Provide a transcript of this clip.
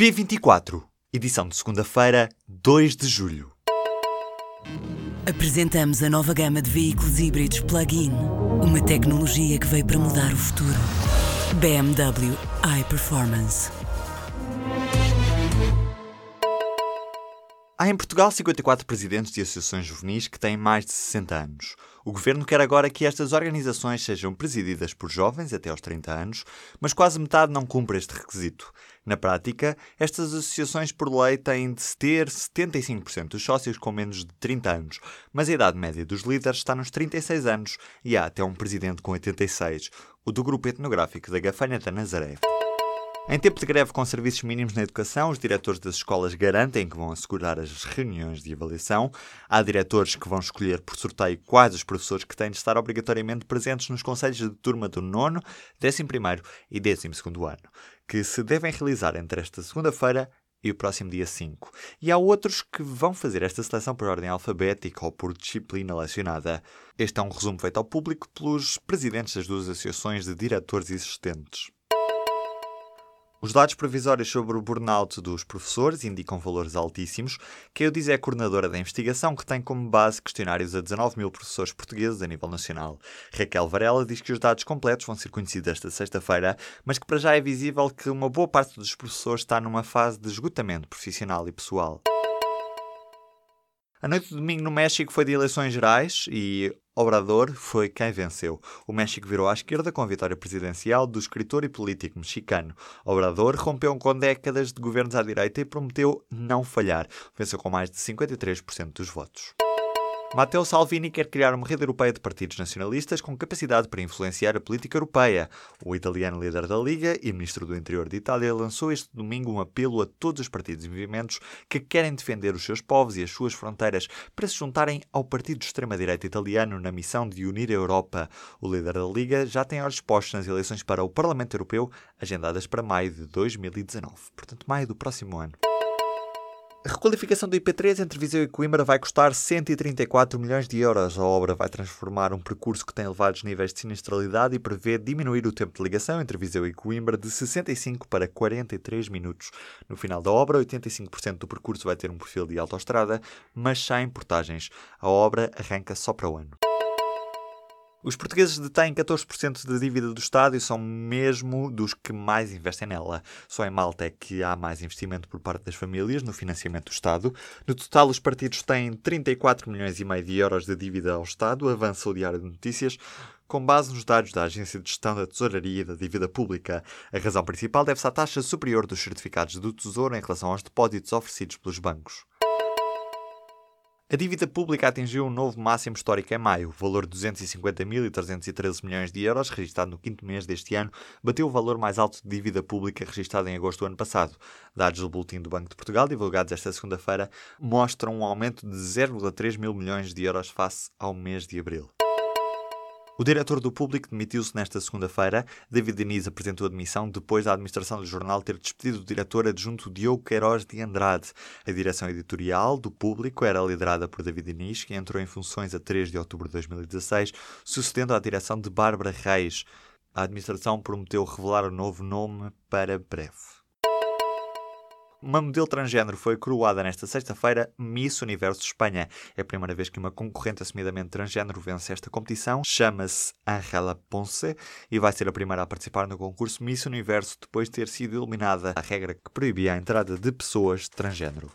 P24, edição de segunda-feira, 2 de julho. Apresentamos a nova gama de veículos híbridos plug-in. Uma tecnologia que veio para mudar o futuro. BMW iPerformance. Há em Portugal 54 presidentes de associações juvenis que têm mais de 60 anos. O governo quer agora que estas organizações sejam presididas por jovens até aos 30 anos, mas quase metade não cumpre este requisito. Na prática, estas associações por lei têm de ter 75% dos sócios com menos de 30 anos, mas a idade média dos líderes está nos 36 anos e há até um presidente com 86, o do grupo etnográfico da Gafanha da Nazaré. Em tempo de greve com serviços mínimos na educação, os diretores das escolas garantem que vão assegurar as reuniões de avaliação. Há diretores que vão escolher por sorteio quais os professores que têm de estar obrigatoriamente presentes nos conselhos de turma do nono, 11 e 12 ano, que se devem realizar entre esta segunda-feira e o próximo dia 5. E há outros que vão fazer esta seleção por ordem alfabética ou por disciplina lecionada. Este é um resumo feito ao público pelos presidentes das duas associações de diretores existentes. Os dados provisórios sobre o burnout dos professores indicam valores altíssimos. Quem diz é a coordenadora da investigação, que tem como base questionários a 19 mil professores portugueses a nível nacional. Raquel Varela diz que os dados completos vão ser conhecidos esta sexta-feira, mas que para já é visível que uma boa parte dos professores está numa fase de esgotamento profissional e pessoal. A noite de domingo no México foi de eleições gerais e Obrador foi quem venceu. O México virou à esquerda com a vitória presidencial do escritor e político mexicano. Obrador rompeu com décadas de governos à direita e prometeu não falhar. Venceu com mais de 53% dos votos. Matteo Salvini quer criar uma rede europeia de partidos nacionalistas com capacidade para influenciar a política europeia. O italiano líder da Liga e ministro do Interior de Itália lançou este domingo um apelo a todos os partidos e movimentos que querem defender os seus povos e as suas fronteiras para se juntarem ao partido de extrema-direita italiano na missão de unir a Europa. O líder da Liga já tem olhos postos nas eleições para o Parlamento Europeu, agendadas para maio de 2019, portanto, maio do próximo ano. A requalificação do IP3 entre Viseu e Coimbra vai custar 134 milhões de euros. A obra vai transformar um percurso que tem elevados níveis de sinistralidade e prevê diminuir o tempo de ligação entre Viseu e Coimbra de 65 para 43 minutos. No final da obra, 85% do percurso vai ter um perfil de autoestrada, mas sem portagens. A obra arranca só para o ano. Os portugueses detêm 14% da dívida do Estado e são mesmo dos que mais investem nela. Só em Malta é que há mais investimento por parte das famílias no financiamento do Estado. No total, os partidos têm 34 milhões e meio de euros de dívida ao Estado, avança o Diário de Notícias, com base nos dados da Agência de Gestão da Tesouraria e da Dívida Pública. A razão principal deve-se à taxa superior dos certificados do Tesouro em relação aos depósitos oferecidos pelos bancos. A dívida pública atingiu um novo máximo histórico em maio. O valor de 250.313 milhões de euros, registrado no quinto mês deste ano, bateu o valor mais alto de dívida pública registrado em agosto do ano passado. Dados do Boletim do Banco de Portugal, divulgados esta segunda-feira, mostram um aumento de 0,3 mil milhões de euros face ao mês de abril. O diretor do Público demitiu-se nesta segunda-feira. David Diniz apresentou a demissão depois da administração do jornal ter despedido o diretor adjunto Diogo Queiroz de Andrade. A direção editorial do Público era liderada por David Diniz, que entrou em funções a 3 de outubro de 2016, sucedendo à direção de Bárbara Reis. A administração prometeu revelar o novo nome para breve. Uma modelo transgênero foi coroada nesta sexta-feira Miss Universo Espanha. É a primeira vez que uma concorrente assumidamente transgênero vence esta competição. Chama-se Angela Ponce e vai ser a primeira a participar no concurso Miss Universo depois de ter sido eliminada a regra que proibia a entrada de pessoas transgênero.